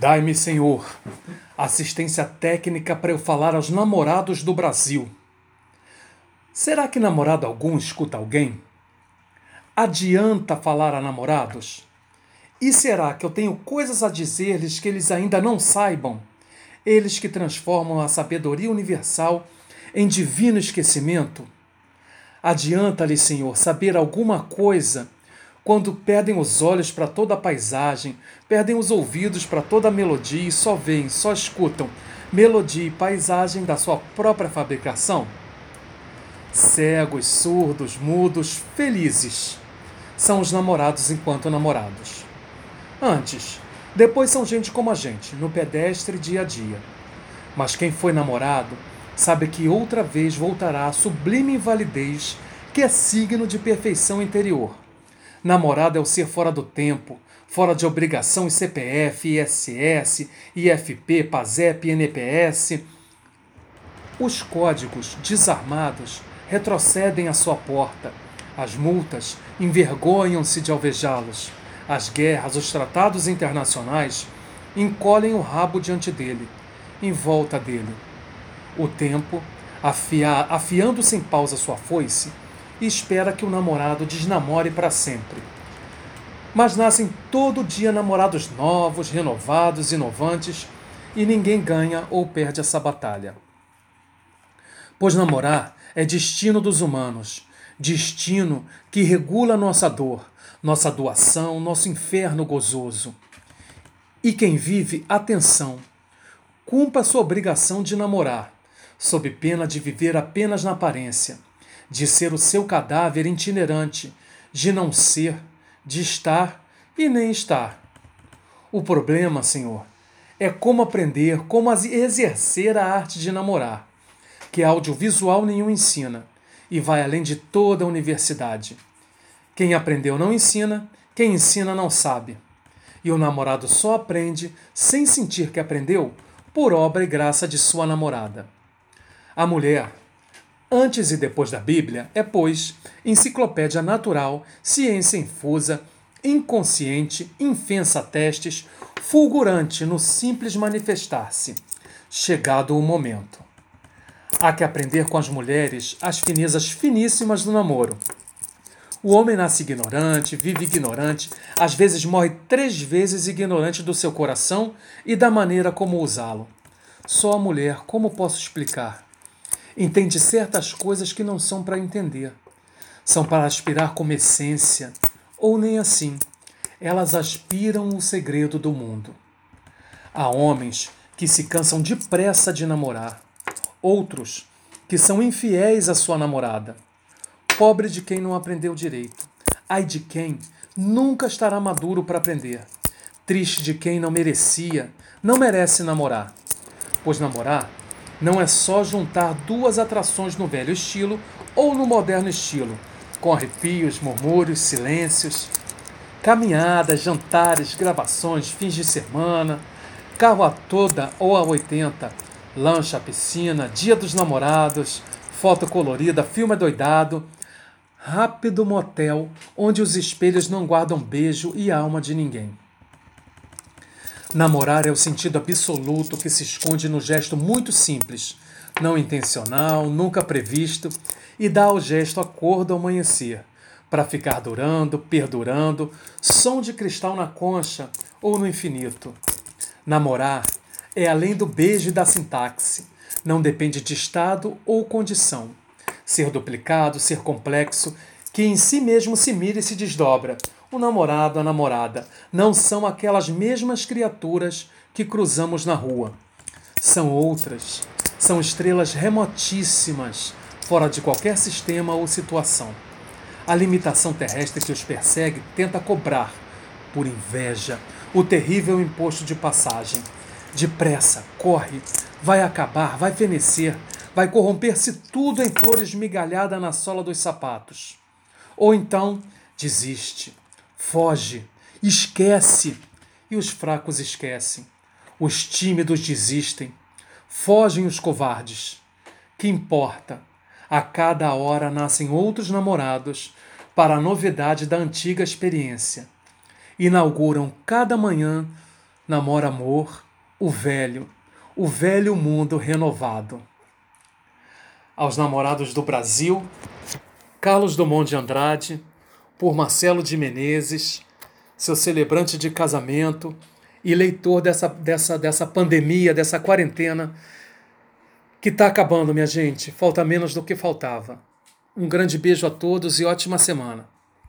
Dai-me, Senhor, assistência técnica para eu falar aos namorados do Brasil. Será que namorado algum escuta alguém? Adianta falar a namorados? E será que eu tenho coisas a dizer-lhes que eles ainda não saibam? Eles que transformam a sabedoria universal em divino esquecimento? Adianta-lhes, Senhor, saber alguma coisa quando perdem os olhos para toda a paisagem, perdem os ouvidos para toda a melodia e só veem, só escutam melodia e paisagem da sua própria fabricação? Cegos, surdos, mudos, felizes são os namorados enquanto namorados. Antes, depois são gente como a gente, no pedestre dia a dia. Mas quem foi namorado sabe que outra vez voltará à sublime invalidez que é signo de perfeição interior Namorado é o ser fora do tempo, fora de obrigação e CPF, ISS, IFP, PASEP, NPS. Os códigos desarmados retrocedem à sua porta. As multas envergonham-se de alvejá-los. As guerras, os tratados internacionais encolhem o rabo diante dele, em volta dele. O tempo, afia, afiando sem pausa sua foice, e espera que o namorado desnamore para sempre. Mas nascem todo dia namorados novos, renovados, inovantes, e ninguém ganha ou perde essa batalha. Pois namorar é destino dos humanos, destino que regula nossa dor, nossa doação, nosso inferno gozoso. E quem vive, atenção, cumpra sua obrigação de namorar, sob pena de viver apenas na aparência de ser o seu cadáver itinerante, de não ser, de estar e nem estar. O problema, Senhor, é como aprender, como exercer a arte de namorar, que audiovisual nenhum ensina e vai além de toda a universidade. Quem aprendeu não ensina, quem ensina não sabe. E o namorado só aprende, sem sentir que aprendeu, por obra e graça de sua namorada. A mulher, Antes e depois da Bíblia é, pois, enciclopédia natural, ciência infusa, inconsciente, infensa testes, fulgurante no simples manifestar-se. Chegado o momento. Há que aprender com as mulheres as finezas finíssimas do namoro. O homem nasce ignorante, vive ignorante, às vezes morre três vezes ignorante do seu coração e da maneira como usá-lo. Só a mulher, como posso explicar? Entende certas coisas que não são para entender. São para aspirar como essência, ou nem assim. Elas aspiram o segredo do mundo. Há homens que se cansam depressa de namorar, outros que são infiéis à sua namorada. Pobre de quem não aprendeu direito. Ai de quem nunca estará maduro para aprender. Triste de quem não merecia, não merece namorar. Pois namorar não é só juntar duas atrações no velho estilo ou no moderno estilo, com arrepios, murmúrios, silêncios, caminhadas, jantares, gravações, fins de semana, carro a toda ou a 80, lancha, piscina, dia dos namorados, foto colorida, filme doidado, rápido motel onde os espelhos não guardam beijo e alma de ninguém. Namorar é o sentido absoluto que se esconde no gesto muito simples, não intencional, nunca previsto, e dá ao gesto a cor do amanhecer, para ficar durando, perdurando, som de cristal na concha ou no infinito. Namorar é além do beijo e da sintaxe, não depende de estado ou condição. Ser duplicado, ser complexo, que em si mesmo se mira e se desdobra, o namorado, a namorada, não são aquelas mesmas criaturas que cruzamos na rua. São outras. São estrelas remotíssimas, fora de qualquer sistema ou situação. A limitação terrestre que os persegue tenta cobrar, por inveja, o terrível imposto de passagem. Depressa, corre, vai acabar, vai fenecer, vai corromper-se tudo em flores migalhada na sola dos sapatos. Ou então, desiste, foge, esquece. E os fracos esquecem. Os tímidos desistem. Fogem os covardes. Que importa? A cada hora nascem outros namorados para a novidade da antiga experiência. Inauguram cada manhã namora amor, o velho, o velho mundo renovado. Aos namorados do Brasil, Carlos Dumont de Andrade, por Marcelo de Menezes, seu celebrante de casamento e leitor dessa, dessa, dessa pandemia, dessa quarentena que está acabando, minha gente. Falta menos do que faltava. Um grande beijo a todos e ótima semana.